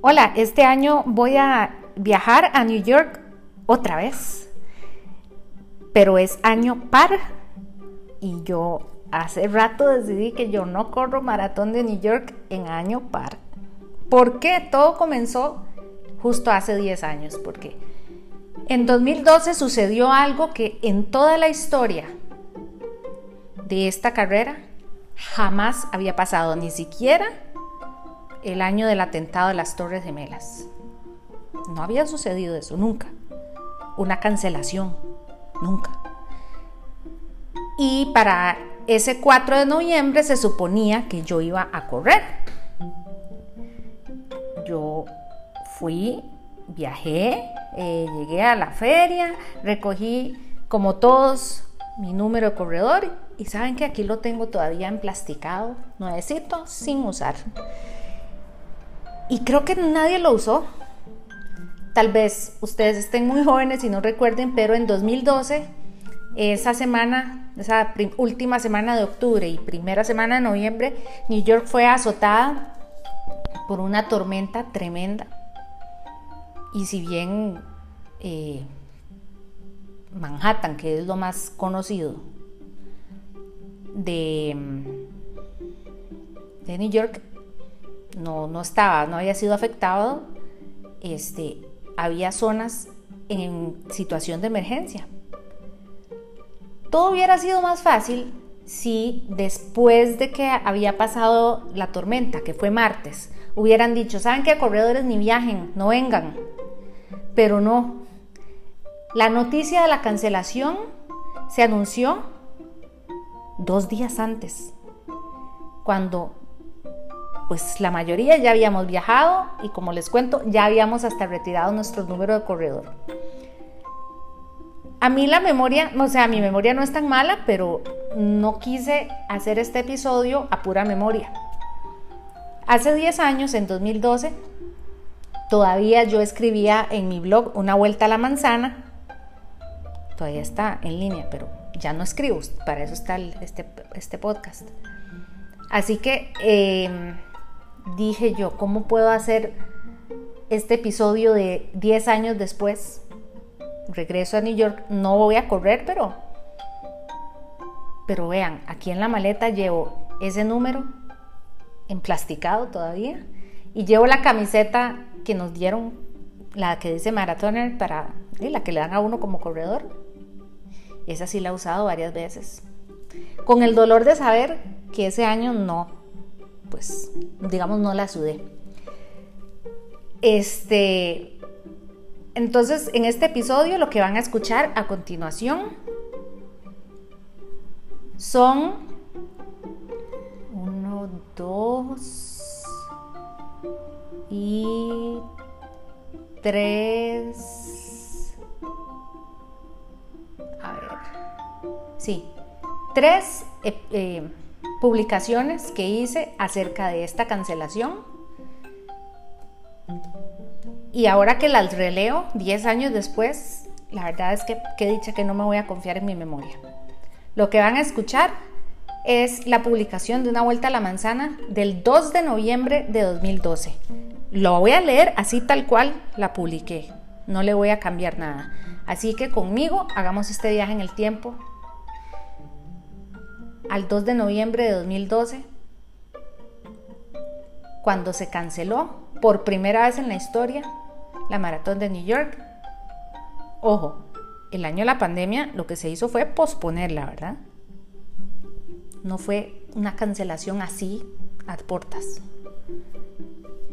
Hola, este año voy a viajar a New York otra vez, pero es año par y yo hace rato decidí que yo no corro maratón de New York en año par. ¿Por qué? Todo comenzó justo hace 10 años, porque en 2012 sucedió algo que en toda la historia de esta carrera jamás había pasado, ni siquiera el año del atentado de las Torres Gemelas. No había sucedido eso, nunca. Una cancelación, nunca. Y para ese 4 de noviembre se suponía que yo iba a correr. Yo fui, viajé, eh, llegué a la feria, recogí como todos mi número de corredor y saben que aquí lo tengo todavía emplasticado, nuevecito, sin usar. Y creo que nadie lo usó. Tal vez ustedes estén muy jóvenes y no recuerden, pero en 2012, esa semana, esa última semana de octubre y primera semana de noviembre, New York fue azotada por una tormenta tremenda. Y si bien eh, Manhattan, que es lo más conocido de, de New York, no, no estaba, no había sido afectado, este, había zonas en situación de emergencia. Todo hubiera sido más fácil si después de que había pasado la tormenta, que fue martes, hubieran dicho, ¿saben qué? Corredores ni viajen, no vengan. Pero no. La noticia de la cancelación se anunció dos días antes, cuando pues la mayoría ya habíamos viajado y como les cuento, ya habíamos hasta retirado nuestro número de corredor. A mí la memoria, o sea, mi memoria no es tan mala, pero no quise hacer este episodio a pura memoria. Hace 10 años, en 2012, todavía yo escribía en mi blog Una vuelta a la manzana. Todavía está en línea, pero ya no escribo, para eso está este, este podcast. Así que em, dije yo, ¿cómo puedo hacer este episodio de 10 años después? Regreso a New York, no voy a correr, pero pero vean, aquí en la maleta llevo ese número emplasticado todavía y llevo la camiseta que nos dieron, la que dice Marathoner para la que le dan a uno como corredor. Esa sí la he usado varias veces. Con el dolor de saber que ese año no pues, digamos, no la sudé. Este, entonces, en este episodio lo que van a escuchar a continuación son uno, dos y tres. A ver. Sí, tres. Eh, eh, publicaciones que hice acerca de esta cancelación. Y ahora que las releo, 10 años después, la verdad es que he dicho que no me voy a confiar en mi memoria. Lo que van a escuchar es la publicación de una vuelta a la manzana del 2 de noviembre de 2012. Lo voy a leer así tal cual la publiqué. No le voy a cambiar nada. Así que conmigo hagamos este viaje en el tiempo al 2 de noviembre de 2012, cuando se canceló por primera vez en la historia la maratón de New York. Ojo, el año de la pandemia lo que se hizo fue posponerla, ¿verdad? No fue una cancelación así a portas.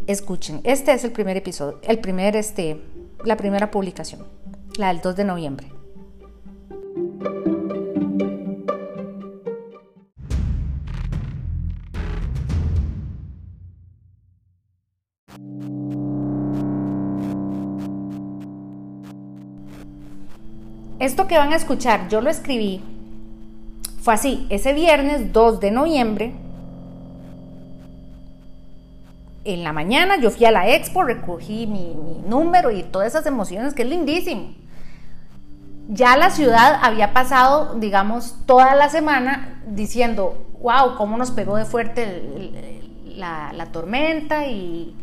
Escuchen, este es el primer episodio, el primer, este, la primera publicación, la del 2 de noviembre. Esto que van a escuchar, yo lo escribí, fue así, ese viernes 2 de noviembre, en la mañana yo fui a la expo, recogí mi, número y todas esas emociones, que es lindísimo. Ya la ciudad había pasado, digamos, toda la semana diciendo, wow, cómo nos pegó de fuerte la, tormenta y,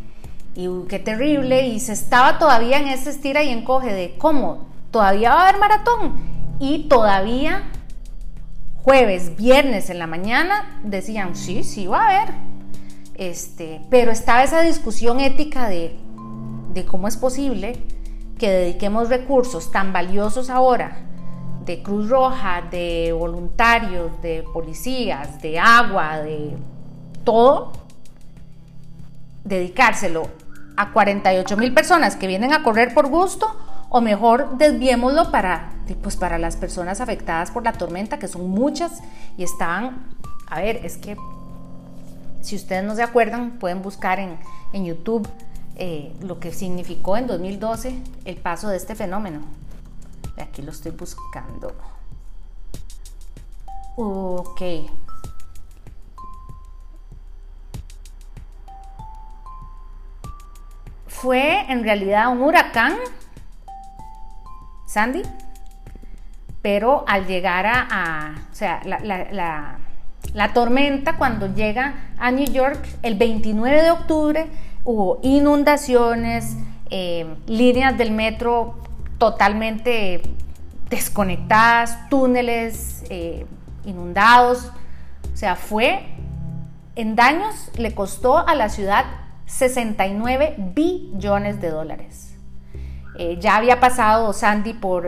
y qué terrible, y se estaba todavía en ese estira y encoge de cómo, todavía va a haber maratón, y todavía jueves, viernes en la mañana decían, sí, sí va a haber, este, pero estaba esa discusión ética de, de cómo es posible que dediquemos recursos tan valiosos ahora de Cruz Roja, de voluntarios, de policías, de agua, de todo, dedicárselo a 48 mil personas que vienen a correr por gusto o mejor desviémoslo para, pues para las personas afectadas por la tormenta, que son muchas y están, a ver, es que si ustedes no se acuerdan, pueden buscar en, en YouTube eh, lo que significó en 2012 el paso de este fenómeno. Aquí lo estoy buscando. Ok. Fue en realidad un huracán, Sandy, pero al llegar a, o sea, la, la tormenta cuando llega a New York el 29 de octubre hubo inundaciones, eh, líneas del metro totalmente desconectadas, túneles eh, inundados. O sea, fue en daños, le costó a la ciudad 69 billones de dólares. Eh, ya había pasado Sandy por,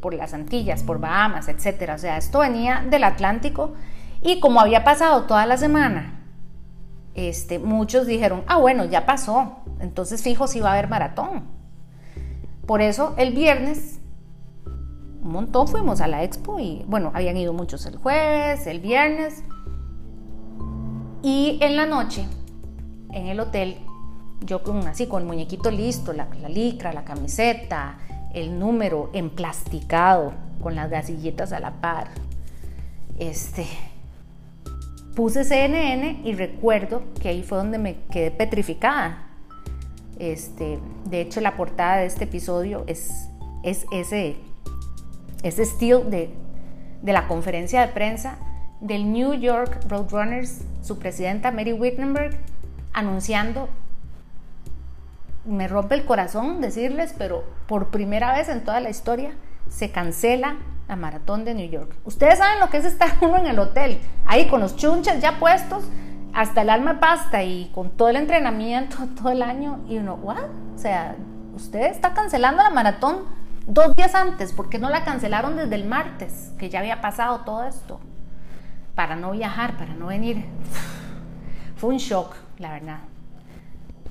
por, las Antillas, por Bahamas, etc. O sea, esto venía del Atlántico y como había pasado toda la semana este, muchos dijeron, ah, bueno, ya pasó, entonces fijo si va a haber maratón. Por eso el viernes, un montón fuimos a la expo y bueno, habían ido muchos el jueves, el viernes. Y en la noche, en el hotel, yo con así, con el muñequito listo, la, la licra, la camiseta, el número emplasticado, con las gasillitas a la par. Este, puse CNN y recuerdo que ahí fue donde me quedé petrificada. Este, de hecho, la portada de este episodio es, es ese, ese estilo de, de la conferencia de prensa del New York Roadrunners, su presidenta Mary Wittenberg, anunciando, me rompe el corazón decirles, pero por primera vez en toda la historia se cancela la maratón de New York. Ustedes saben lo que es estar uno en el hotel, ahí con los chunches ya puestos, hasta el alma pasta y con todo el entrenamiento todo el año. Y uno, ¿what? O sea, usted está cancelando la maratón dos días antes, ¿por qué no la cancelaron desde el martes? Que ya había pasado todo esto. Para no viajar, para no venir. Fue un shock, la verdad.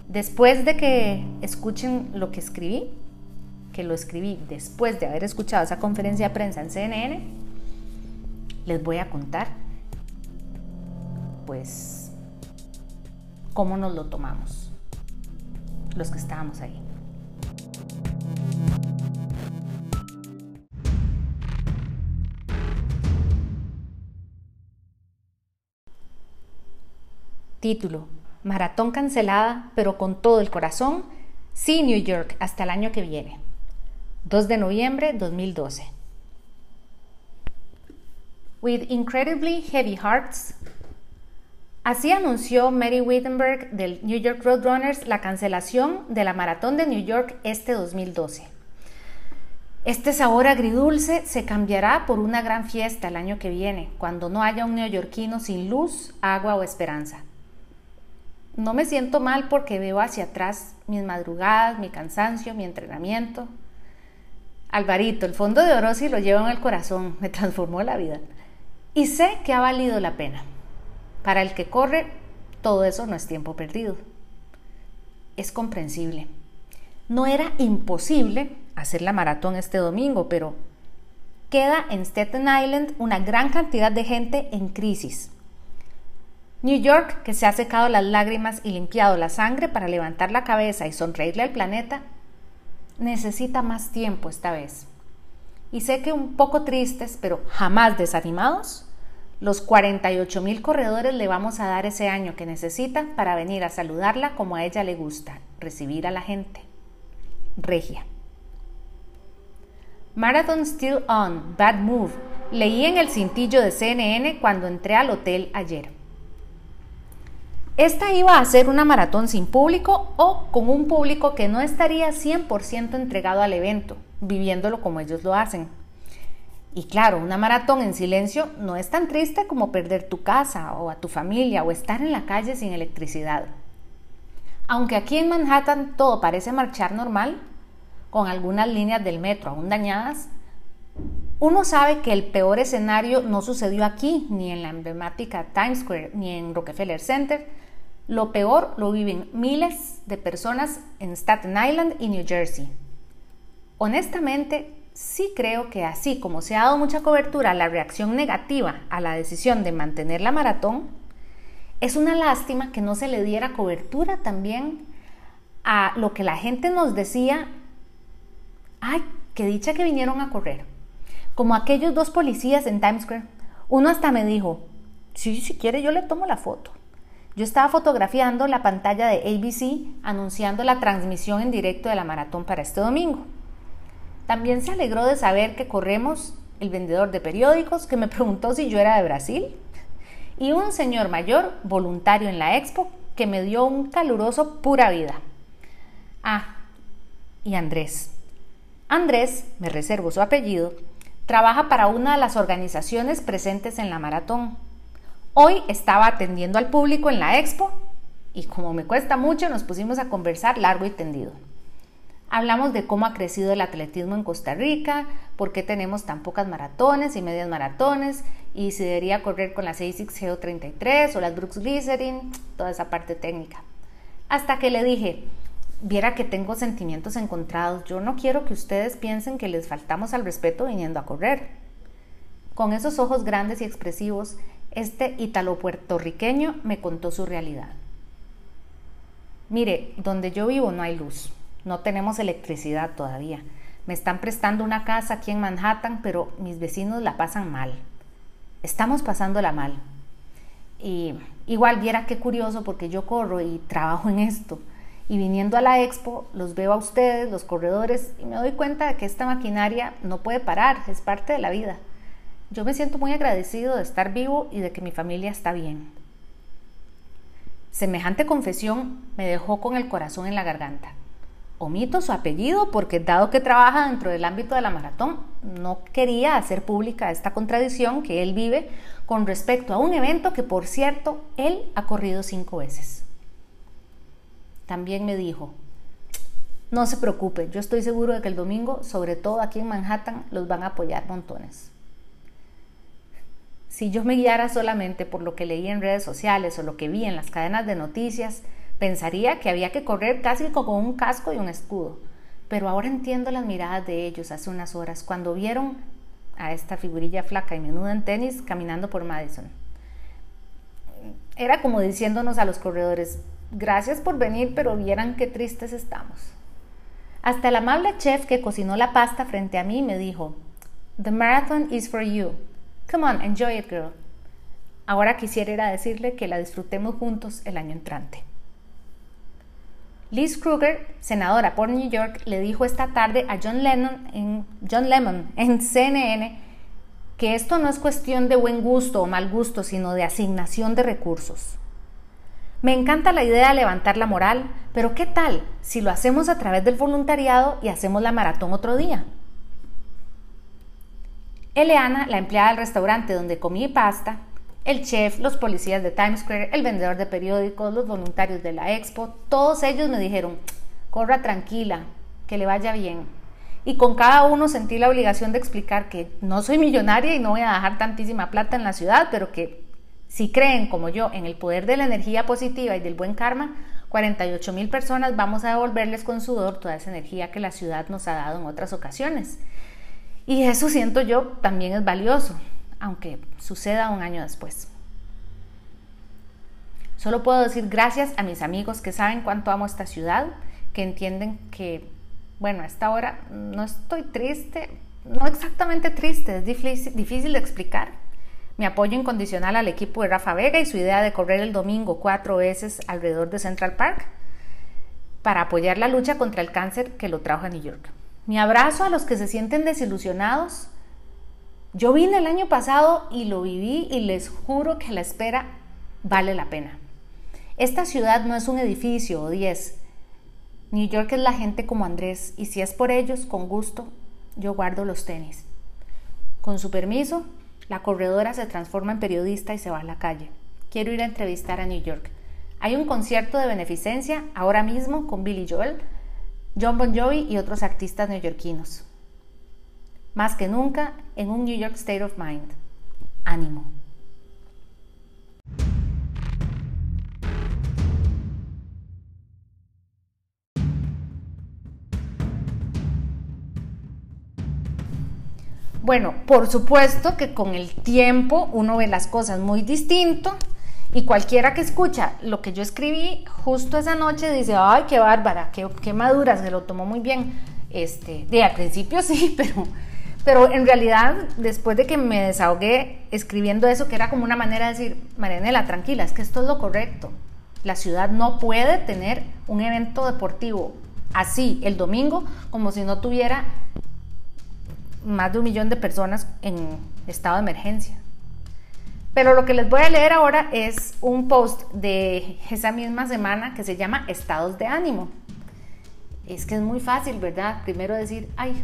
Después de que escuchen lo que escribí, que lo escribí después de haber escuchado esa conferencia de prensa en CNN, les voy a contar, pues, cómo nos lo tomamos, los que estábamos ahí. Título, Maratón cancelada, pero con todo el corazón, sí New York hasta el año que viene. 2 de noviembre 2012. With incredibly heavy hearts, así anunció Mary Wittenberg del New York Roadrunners la cancelación de la maratón de New York este 2012. Este sabor agridulce se cambiará por una gran fiesta el año que viene, cuando no haya un neoyorquino sin luz, agua o esperanza. No me siento mal porque veo hacia atrás mis madrugadas, mi cansancio, mi entrenamiento, Alvarito, el fondo de Orosi lo llevo en el corazón, me transformó la vida. Y sé que ha valido la pena. Para el que corre, todo eso no es tiempo perdido. Es comprensible. No era imposible hacer la maratón este domingo, pero queda en Staten Island una gran cantidad de gente en crisis. New York, que se ha secado las lágrimas y limpiado la sangre para levantar la cabeza y sonreírle al planeta, necesita más tiempo esta vez. Y sé que un poco tristes, pero jamás desanimados, los 48 mil corredores le vamos a dar ese año que necesita para venir a saludarla como a ella le gusta, recibir a la gente. Regia. Marathon Still On, Bad Move, leí en el cintillo de CNN cuando entré al hotel ayer. Esta iba a ser una maratón sin público o con un público que no estaría 100% entregado al evento, viviéndolo como ellos lo hacen. Y claro, una maratón en silencio no es tan triste como perder tu casa o a tu familia o estar en la calle sin electricidad. Aunque aquí en Manhattan todo parece marchar normal, con algunas líneas del metro aún dañadas, uno sabe que el peor escenario no sucedió aquí, ni en la emblemática Times Square, ni en Rockefeller Center. Lo peor lo viven miles de personas en Staten Island y New Jersey. Honestamente, sí creo que así como se ha dado mucha cobertura a la reacción negativa a la decisión de mantener la maratón, es una lástima que no se le diera cobertura también a lo que la gente nos decía, ay, qué dicha que vinieron a correr. Como aquellos dos policías en Times Square. Uno hasta me dijo, sí, si quiere yo le tomo la foto. Yo estaba fotografiando la pantalla de ABC anunciando la transmisión en directo de la maratón para este domingo. También se alegró de saber que corremos el vendedor de periódicos que me preguntó si yo era de Brasil y un señor mayor voluntario en la expo que me dio un caluroso pura vida. Ah, y Andrés. Andrés, me reservo su apellido, trabaja para una de las organizaciones presentes en la maratón. Hoy estaba atendiendo al público en la expo y como me cuesta mucho nos pusimos a conversar largo y tendido. Hablamos de cómo ha crecido el atletismo en Costa Rica, por qué tenemos tan pocas maratones y medias maratones, y si debería correr con las ASICS GO33 o las Brooks Glycerin, toda esa parte técnica. Hasta que le dije, viera que tengo sentimientos encontrados, yo no quiero que ustedes piensen que les faltamos al respeto viniendo a correr. Con esos ojos grandes y expresivos, este ítalo puertorriqueño me contó su realidad. Mire, donde yo vivo no hay luz. No tenemos electricidad todavía. Me están prestando una casa aquí en Manhattan, pero mis vecinos la pasan mal. Estamos pasándola mal. Y igual viera qué curioso porque yo corro y trabajo en esto. Y viniendo a la expo, los veo a ustedes, los corredores, y me doy cuenta de que esta maquinaria no puede parar, es parte de la vida. Yo me siento muy agradecido de estar vivo y de que mi familia está bien. Semejante confesión me dejó con el corazón en la garganta. Omito su apellido porque dado que trabaja dentro del ámbito de la maratón, no quería hacer pública esta contradicción que él vive con respecto a un evento que, por cierto, él ha corrido cinco veces. También me dijo, no se preocupe, yo estoy seguro de que el domingo, sobre todo aquí en Manhattan, los van a apoyar montones. Si yo me guiara solamente por lo que leí en redes sociales o lo que vi en las cadenas de noticias, Pensaría que había que correr casi con un casco y un escudo, pero ahora entiendo las miradas de ellos hace unas horas cuando vieron a esta figurilla flaca y menuda en tenis caminando por Madison. Era como diciéndonos a los corredores, gracias por venir, pero vieran qué tristes estamos. Hasta el amable chef que cocinó la pasta frente a mí me dijo, The marathon is for you. Come on, enjoy it, girl. Ahora quisiera decirle que la disfrutemos juntos el año entrante. Liz Kruger, senadora por New York, le dijo esta tarde a John Lennon en, John Lemon en CNN que esto no es cuestión de buen gusto o mal gusto, sino de asignación de recursos. Me encanta la idea de levantar la moral, pero ¿qué tal si lo hacemos a través del voluntariado y hacemos la maratón otro día? Eleana, la empleada del restaurante donde comí pasta, el chef, los policías de Times Square, el vendedor de periódicos, los voluntarios de la expo, todos ellos me dijeron, corra tranquila, que le vaya bien. Y con cada uno sentí la obligación de explicar que no soy millonaria y no voy a dejar tantísima plata en la ciudad, pero que si creen como yo en el poder de la energía positiva y del buen karma, 48 mil personas vamos a devolverles con sudor toda esa energía que la ciudad nos ha dado en otras ocasiones. Y eso siento yo también es valioso aunque suceda un año después. Solo puedo decir gracias a mis amigos que saben cuánto amo esta ciudad, que entienden que, bueno, a esta hora no estoy triste, no exactamente triste, es difícil, de explicar. Mi apoyo incondicional al equipo de Rafa Vega y su idea de correr el domingo cuatro veces alrededor de Central Park para apoyar la lucha contra el cáncer que lo trajo a New York. Mi abrazo a los que se sienten desilusionados yo vine el año pasado y lo viví y les juro que la espera vale la pena. Esta ciudad no es un edificio o diez. New York es la gente como Andrés y si es por ellos, con gusto, yo guardo los tenis. Con su permiso, la corredora se transforma en periodista y se va a la calle. Quiero ir a entrevistar a New York. Hay un concierto de beneficencia ahora mismo con Billy Joel, John Bon Jovi y otros artistas neoyorquinos. Más que nunca en un New York State of Mind. Ánimo. Bueno, por supuesto que con el tiempo uno ve las cosas muy distinto y cualquiera que escucha lo que yo escribí justo esa noche dice, ay, qué bárbara, qué, qué madura, se lo tomó muy bien. Este, de al principio sí, pero, pero en realidad después de que me desahogué escribiendo eso, que era como una manera de decir, Marianela, tranquila, es que esto es lo correcto. La ciudad no puede tener un evento deportivo así el domingo como si no tuviera más de un millón de personas en estado de emergencia. Pero lo que les voy a leer ahora es un post de esa misma semana que se llama Estados de ánimo. Es que es muy fácil, ¿verdad? Primero decir, ay,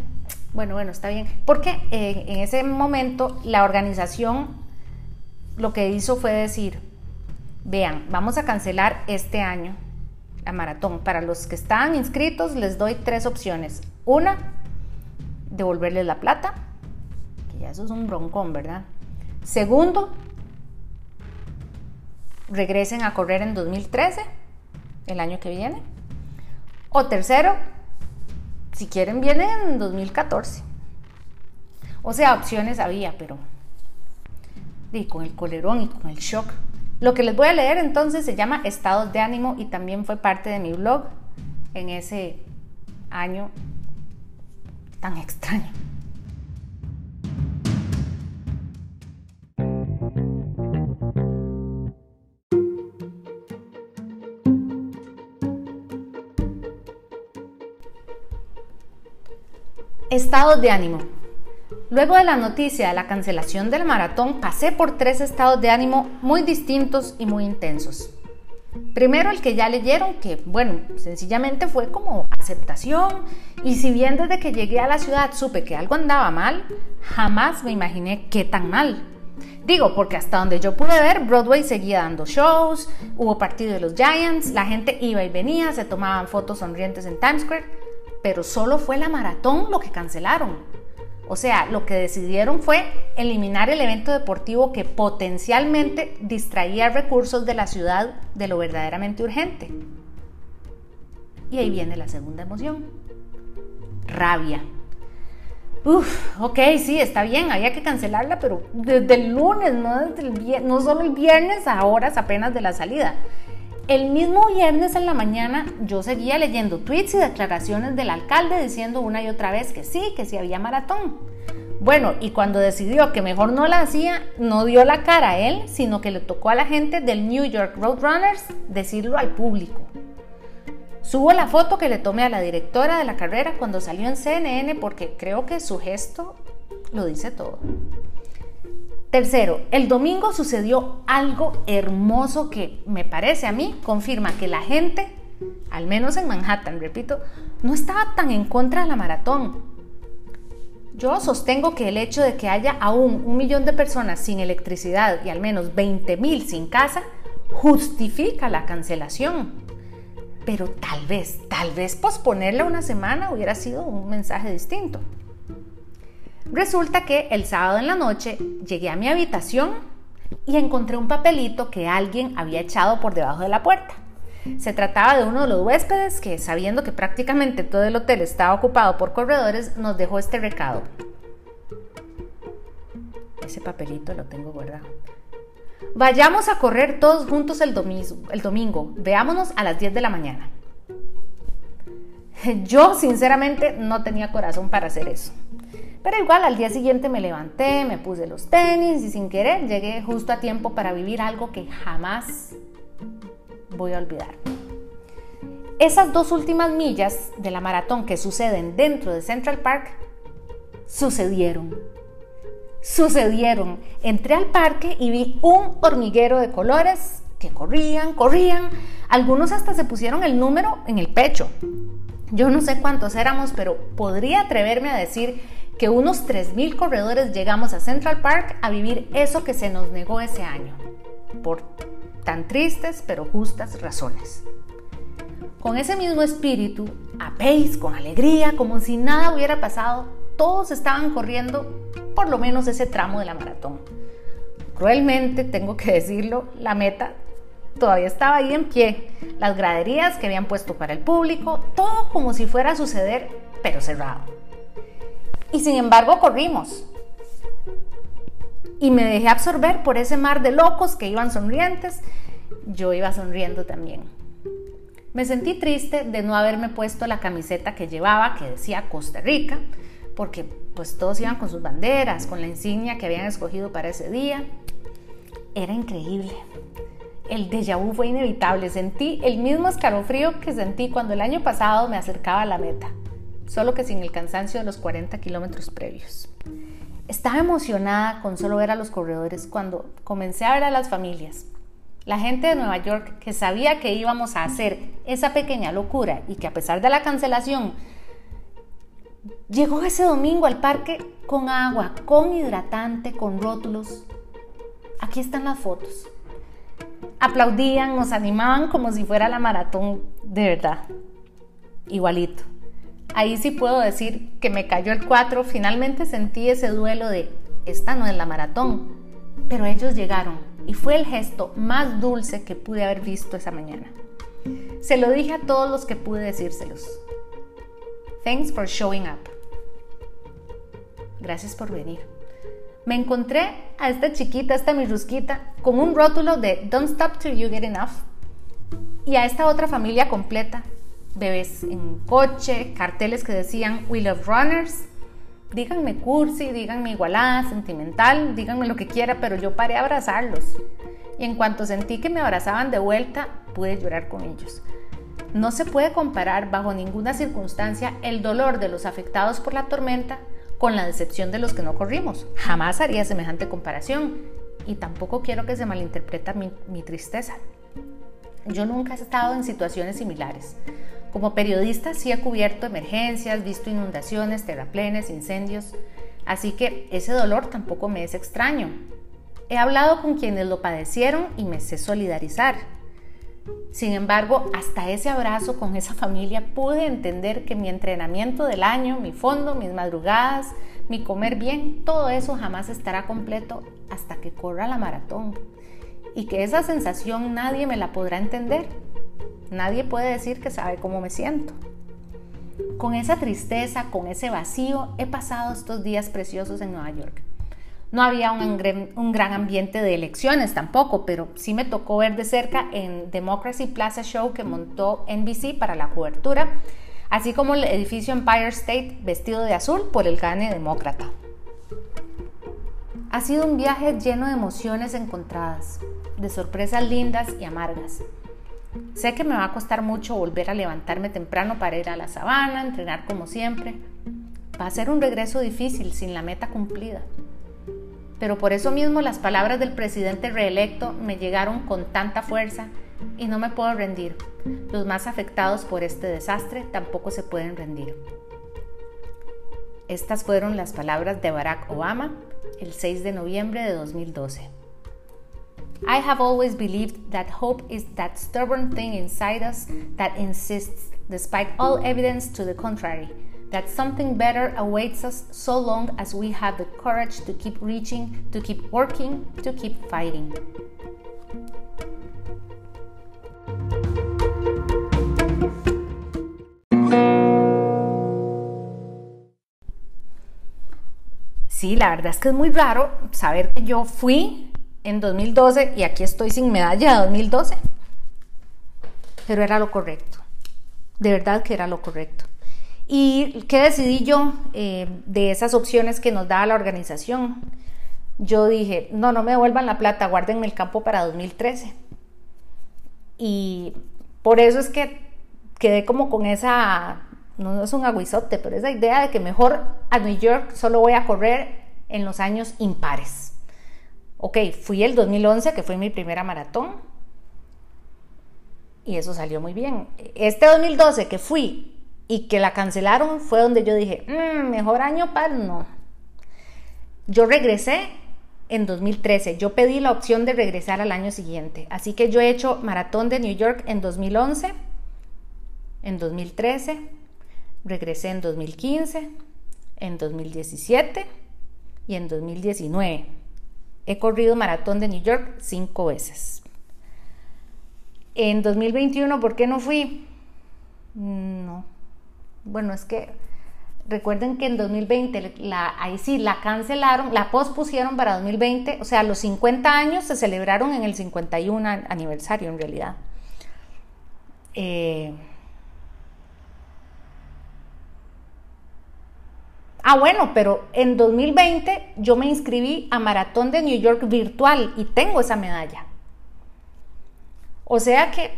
bueno, bueno, está bien. Porque en ese momento la organización lo que hizo fue decir, vean, vamos a cancelar este año la maratón. Para los que están inscritos les doy tres opciones. Una, devolverles la plata, que ya eso es un broncón, ¿verdad? Segundo, regresen a correr en 2013, el año que viene. O tercero, si quieren, vienen en 2014. O sea, opciones había, pero y con el colerón y con el shock. Lo que les voy a leer entonces se llama Estados de ánimo y también fue parte de mi blog en ese año tan extraño. Estados de ánimo. Luego de la noticia de la cancelación del maratón, pasé por tres estados de ánimo muy distintos y muy intensos. Primero el que ya leyeron, que bueno, sencillamente fue como aceptación y si bien desde que llegué a la ciudad supe que algo andaba mal, jamás me imaginé qué tan mal. Digo, porque hasta donde yo pude ver, Broadway seguía dando shows, hubo partido de los Giants, la gente iba y venía, se tomaban fotos sonrientes en Times Square, pero solo fue la maratón lo que cancelaron. O sea, lo que decidieron fue eliminar el evento deportivo que potencialmente distraía recursos de la ciudad de lo verdaderamente urgente. Y ahí viene la segunda emoción. Rabia. Uf, ok, sí, está bien, había que cancelarla, pero desde el lunes, no, desde el, no solo el viernes, a horas apenas de la salida. El mismo viernes en la mañana yo seguía leyendo tweets y declaraciones del alcalde diciendo una y otra vez que sí, que sí había maratón. Bueno, y cuando decidió que mejor no la hacía, no dio la cara a él, sino que le tocó a la gente del New York Roadrunners decirlo al público. Subo la foto que le tomé a la directora de la carrera cuando salió en CNN porque creo que su gesto lo dice todo. Tercero, el domingo sucedió algo hermoso que me parece a mí confirma que la gente, al menos en Manhattan, repito, no estaba tan en contra de la maratón. Yo sostengo que el hecho de que haya aún un millón de personas sin electricidad y al menos 20 mil sin casa justifica la cancelación. Pero tal vez, tal vez posponerla una semana hubiera sido un mensaje distinto. Resulta que el sábado en la noche llegué a mi habitación y encontré un papelito que alguien había echado por debajo de la puerta. Se trataba de uno de los huéspedes que, sabiendo que prácticamente todo el hotel estaba ocupado por corredores, nos dejó este recado. Ese papelito lo tengo guardado. Vayamos a correr todos juntos el domingo, el domingo. Veámonos a las 10 de la mañana. Yo sinceramente no tenía corazón para hacer eso. Pero igual al día siguiente me levanté, me puse los tenis y sin querer llegué justo a tiempo para vivir algo que jamás voy a olvidar. Esas dos últimas millas de la maratón que suceden dentro de Central Park sucedieron. Sucedieron. Entré al parque y vi un hormiguero de colores que corrían, corrían. Algunos hasta se pusieron el número en el pecho. Yo no sé cuántos éramos, pero podría atreverme a decir que unos 3.000 corredores llegamos a Central Park a vivir eso que se nos negó ese año, por tan tristes pero justas razones. Con ese mismo espíritu, a pace, con alegría, como si nada hubiera pasado, todos estaban corriendo por lo menos ese tramo de la maratón. Cruelmente, tengo que decirlo, la meta todavía estaba ahí en pie. Las graderías que habían puesto para el público, todo como si fuera a suceder, pero cerrado. Y sin embargo corrimos. Y me dejé absorber por ese mar de locos que iban sonrientes. Yo iba sonriendo también. Me sentí triste de no haberme puesto la camiseta que llevaba, que decía Costa Rica, porque pues todos iban con sus banderas, con la insignia que habían escogido para ese día. Era increíble. El déjà vu fue inevitable. Sentí el mismo escalofrío que sentí cuando el año pasado me acercaba a la meta, solo que sin el cansancio de los 40 kilómetros previos. Estaba emocionada con solo ver a los corredores cuando comencé a ver a las familias. La gente de Nueva York que sabía que íbamos a hacer esa pequeña locura y que a pesar de la cancelación llegó ese domingo al parque con agua, con hidratante, con rótulos. Aquí están las fotos. Aplaudían, nos animaban como si fuera la maratón de verdad. Igualito. Ahí sí puedo decir que me cayó el 4, finalmente sentí ese duelo de, esta no es la maratón, pero ellos llegaron y fue el gesto más dulce que pude haber visto esa mañana. Se lo dije a todos los que pude decírselos. Thanks for showing up. Gracias por venir. Me encontré a esta chiquita, esta mi rusquita, con un rótulo de Don't stop till you get enough. Y a esta otra familia completa, bebés en coche, carteles que decían We love runners. Díganme cursi, díganme igualada, sentimental, díganme lo que quiera, pero yo paré a abrazarlos. Y en cuanto sentí que me abrazaban de vuelta, pude llorar con ellos. No se puede comparar bajo ninguna circunstancia el dolor de los afectados por la tormenta con la decepción de los que no corrimos. Jamás haría semejante comparación y tampoco quiero que se malinterprete mi, mi tristeza. Yo nunca he estado en situaciones similares. Como periodista sí he cubierto emergencias, visto inundaciones, terraplenes, incendios, así que ese dolor tampoco me es extraño. He hablado con quienes lo padecieron y me sé solidarizar. Sin embargo, hasta ese abrazo con esa familia pude entender que mi entrenamiento del año, mi fondo, mis madrugadas, mi comer bien, todo eso jamás estará completo hasta que corra la maratón. Y que esa sensación nadie me la podrá entender. Nadie puede decir que sabe cómo me siento. Con esa tristeza, con ese vacío, he pasado estos días preciosos en Nueva York. No había un, gran ambiente de elecciones tampoco, pero sí me tocó ver de cerca en Democracy Plaza Show que montó NBC para la cobertura, así como el edificio Empire State vestido de azul por el gane demócrata. Ha sido un viaje lleno de emociones encontradas, de sorpresas lindas y amargas. Sé que me va a costar mucho volver a levantarme temprano para ir a la sabana, entrenar como siempre. Va a ser un regreso difícil sin la meta cumplida. Pero por eso mismo las palabras del presidente reelecto me llegaron con tanta fuerza y no me puedo rendir. Los más afectados por este desastre tampoco se pueden rendir. Estas fueron las palabras de Barack Obama el 6 de noviembre de 2012. I have always believed that hope is that stubborn thing inside us that insists, despite all evidence to the contrary, that something better awaits us so long as we have the courage to keep reaching, to keep working, to keep fighting. Sí, la verdad es que es muy raro saber que yo fui en 2012 y aquí estoy sin medalla de 2012. Pero era lo correcto. De verdad que era lo correcto. ¿Y qué decidí yo eh, de esas opciones que nos daba la organización? Yo dije, no, no me devuelvan la plata, guárdenme el campo para 2013. Y por eso es que quedé como con esa, no es un aguizote, pero esa idea de que mejor a New York solo voy a correr en los años impares. Ok, fui el 2011, que fue mi primera maratón, y eso salió muy bien. Este 2012 que fui y que la cancelaron fue donde yo dije, mm, mejor año par, no. Yo regresé en 2013. Yo pedí la opción de regresar al año siguiente. Así que yo he hecho maratón de New York en 2011, en 2013, regresé en 2015, en 2017 y en 2019. He corrido maratón de New York cinco veces. En 2021, ¿por qué no fui? No. Bueno, es que recuerden que en 2020, la, ahí sí, la cancelaron, la pospusieron para 2020, o sea, los 50 años se celebraron en el 51 aniversario en realidad. Eh, ah, bueno, pero en 2020 yo me inscribí a Maratón de New York virtual y tengo esa medalla. O sea que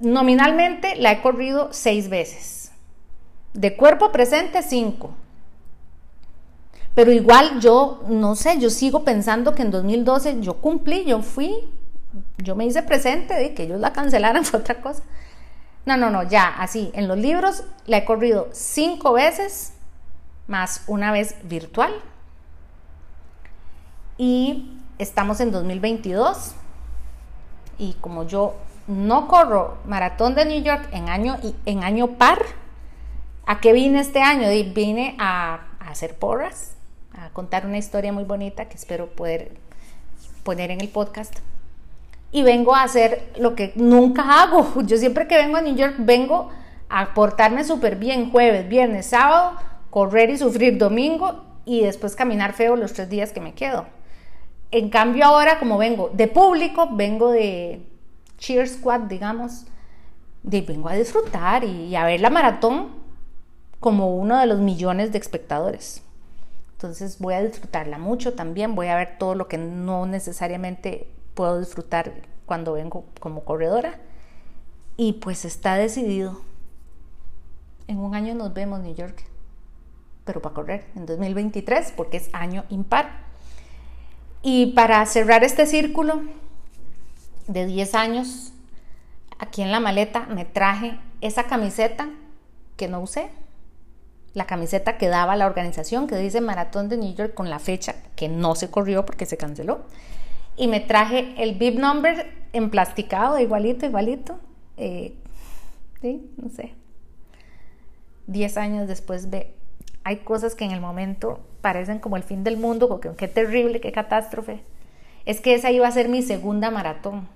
nominalmente la he corrido seis veces. De cuerpo presente, 5. Pero igual yo, no sé, yo sigo pensando que en 2012 yo cumplí, yo fui, yo me hice presente de que ellos la cancelaran fue otra cosa. No, no, no, ya, así, en los libros la he corrido cinco veces, más una vez virtual. Y estamos en 2022. Y como yo no corro maratón de New York en año, en año par, ¿A qué vine este año? Vine a, hacer porras, a contar una historia muy bonita que espero poder poner en el podcast. Y vengo a hacer lo que nunca hago. Yo siempre que vengo a New York vengo a portarme súper bien jueves, viernes, sábado, correr y sufrir domingo y después caminar feo los tres días que me quedo. En cambio ahora como vengo de público, vengo de cheer squad, digamos, de, vengo a disfrutar y a ver la maratón como uno de los millones de espectadores. Entonces voy a disfrutarla mucho también, voy a ver todo lo que no necesariamente puedo disfrutar cuando vengo como corredora. Y pues está decidido. En un año nos vemos New York, pero para correr en 2023 porque es año impar. Y para cerrar este círculo de 10 años, aquí en la maleta me traje esa camiseta que no usé, la camiseta que daba la organización que dice Maratón de New York con la fecha que no se corrió porque se canceló. Y me traje el bib number emplasticado, igualito, igualito. Eh, sí, no sé. Diez años después ve, hay cosas que en el momento parecen como el fin del mundo, porque qué terrible, qué catástrofe. Es que esa iba a ser mi segunda maratón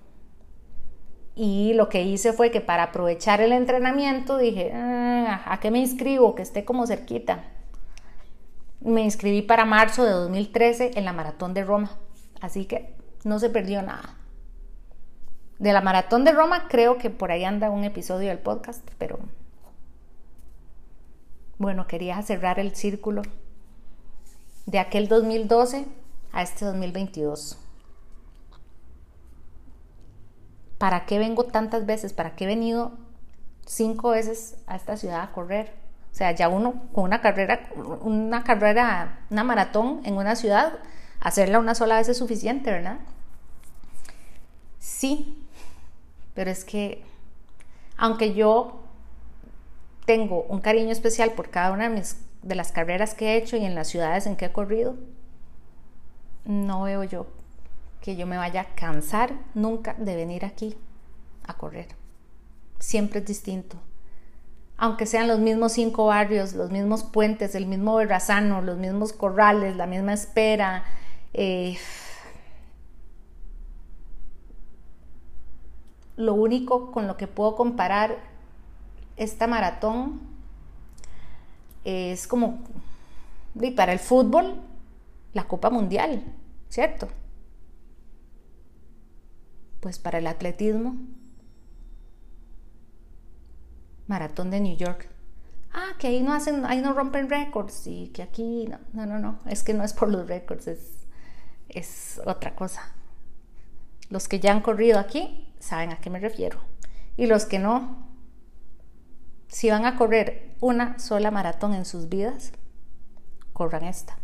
y lo que hice fue que para aprovechar el entrenamiento dije, ah, ¿a qué me inscribo? Que esté como cerquita. Me inscribí para marzo de 2013 en la maratón de Roma. Así que no se perdió nada. De la maratón de Roma creo que por ahí anda un episodio del podcast, pero bueno, quería cerrar el círculo de aquel 2012 a este 2022. ¿para qué vengo tantas veces? ¿Para qué he venido cinco veces a esta ciudad a correr? O sea, ya uno con una carrera, una carrera, una maratón en una ciudad, hacerla una sola vez es suficiente, ¿verdad? Sí, pero es que aunque yo tengo un cariño especial por cada una de, las carreras que he hecho y en las ciudades en que he corrido, no veo yo que yo me vaya a cansar nunca de venir aquí a correr. Siempre es distinto. Aunque sean los mismos cinco barrios, los mismos puentes, el mismo berrazano, los mismos corrales, la misma espera. Eh, lo único con lo que puedo comparar esta maratón es como para el fútbol la Copa Mundial, ¿cierto? Pues para el atletismo, maratón de New York. Ah, que ahí no hacen, ahí no rompen récords y que aquí no, no, no, no, es que no es por los récords, es, es otra cosa. Los que ya han corrido aquí saben a qué me refiero. Y los que no, si van a correr una sola maratón en sus vidas, corran esta.